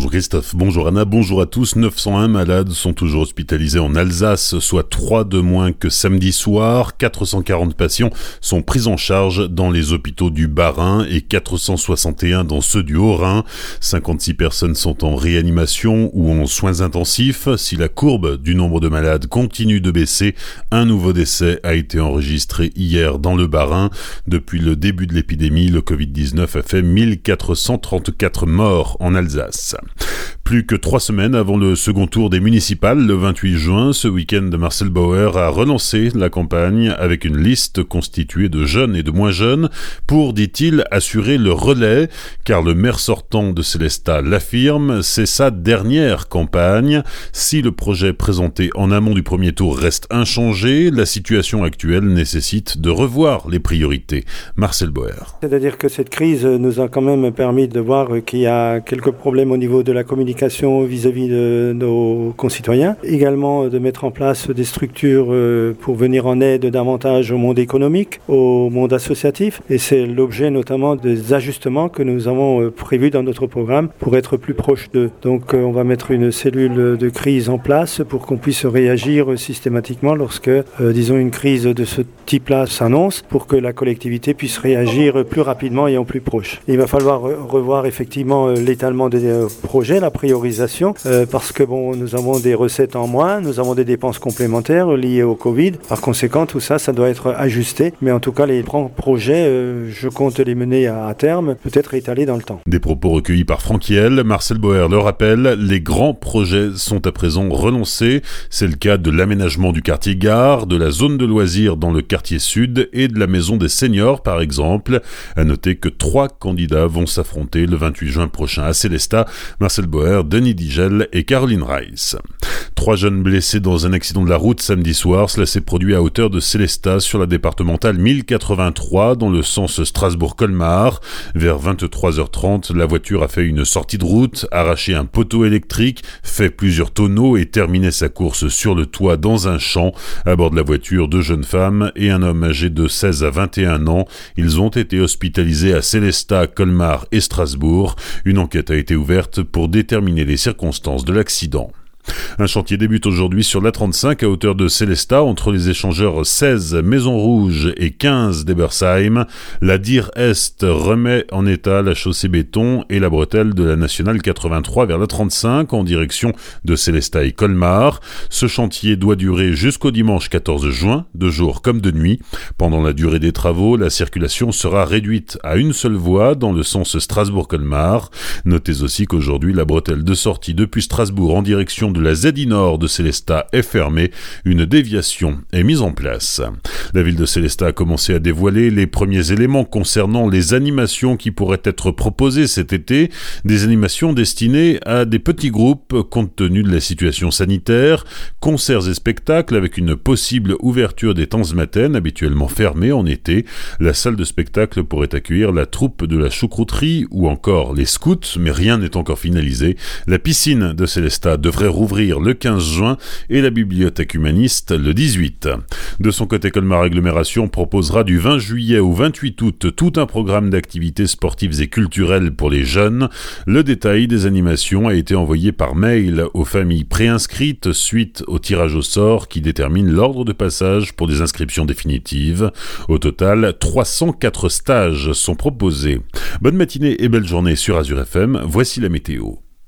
Bonjour Christophe, bonjour Anna, bonjour à tous. 901 malades sont toujours hospitalisés en Alsace, soit 3 de moins que samedi soir. 440 patients sont pris en charge dans les hôpitaux du Bas-Rhin et 461 dans ceux du Haut-Rhin. 56 personnes sont en réanimation ou en soins intensifs. Si la courbe du nombre de malades continue de baisser, un nouveau décès a été enregistré hier dans le Bas-Rhin. Depuis le début de l'épidémie, le Covid-19 a fait 1434 morts en Alsace. Plus que trois semaines avant le second tour des municipales, le 28 juin, ce week-end, Marcel Bauer a relancé la campagne avec une liste constituée de jeunes et de moins jeunes pour, dit-il, assurer le relais, car le maire sortant de Célestat l'affirme, c'est sa dernière campagne. Si le projet présenté en amont du premier tour reste inchangé, la situation actuelle nécessite de revoir les priorités. Marcel Bauer. C'est-à-dire que cette crise nous a quand même permis de voir qu'il y a quelques problèmes au niveau de la communication vis-à-vis de nos concitoyens. Également de mettre en place des structures euh, pour venir en aide davantage au monde économique, au monde associatif. Et c'est l'objet notamment des ajustements que nous avons euh, prévus dans notre programme pour être plus proche d'eux. Donc euh, on va mettre une cellule de crise en place pour qu'on puisse réagir systématiquement lorsque, disons, une crise de ce type-là s'annonce, pour que la collectivité puisse réagir plus rapidement et en plus proche. il va falloir revoir effectivement l'étalement des projet, la priorisation, euh, parce que bon, nous avons des recettes en moins, nous avons des dépenses complémentaires liées au Covid. Par conséquent, tout ça, ça doit être ajusté. Mais en tout cas, les projets, euh, je compte les mener à, terme, peut-être étalés dans le temps. Des propos recueillis par Franquiel. Marcel Boer le rappelle, les grands projets sont à présent relancés. C'est le cas de l'aménagement du quartier Gare, de la zone de loisirs dans le quartier Sud et de la maison des seniors, par exemple. À noter que trois candidats vont s'affronter le 28 juin prochain à Célestat Marcel Boer, Denis Digel et Caroline Rice. Trois jeunes blessés dans un accident de la route samedi soir. Cela s'est produit à hauteur de Célestat sur la départementale 1083 dans le sens Strasbourg-Colmar. Vers 23h30, la voiture a fait une sortie de route, arraché un poteau électrique, fait plusieurs tonneaux et terminé sa course sur le toit dans un champ. À bord de la voiture, deux jeunes femmes et un homme âgé de 16 à 21 ans. Ils ont été hospitalisés à Célestat, Colmar et Strasbourg. Une enquête a été ouverte pour déterminer les circonstances de l'accident. Un chantier débute aujourd'hui sur l'A35 à hauteur de Célestat entre les échangeurs 16 Maison Rouge et 15 d'Ebersheim. La DIR Est remet en état la chaussée béton et la bretelle de la nationale 83 vers l'A35 en direction de Célestat et Colmar. Ce chantier doit durer jusqu'au dimanche 14 juin, de jour comme de nuit. Pendant la durée des travaux, la circulation sera réduite à une seule voie dans le sens Strasbourg-Colmar. Notez aussi qu'aujourd'hui, la bretelle de sortie depuis Strasbourg en direction de la ZI Nord de Célestat est fermée, une déviation est mise en place. La ville de Célestat a commencé à dévoiler les premiers éléments concernant les animations qui pourraient être proposées cet été, des animations destinées à des petits groupes compte tenu de la situation sanitaire, concerts et spectacles avec une possible ouverture des temps matin habituellement fermés en été. La salle de spectacle pourrait accueillir la troupe de la choucrouterie ou encore les scouts, mais rien n'est encore finalisé. La piscine de Célestat devrait ouvrir le 15 juin et la bibliothèque humaniste le 18. De son côté, Colmar Agglomération proposera du 20 juillet au 28 août tout un programme d'activités sportives et culturelles pour les jeunes. Le détail des animations a été envoyé par mail aux familles préinscrites suite au tirage au sort qui détermine l'ordre de passage pour des inscriptions définitives. Au total, 304 stages sont proposés. Bonne matinée et belle journée sur Azure FM. Voici la météo.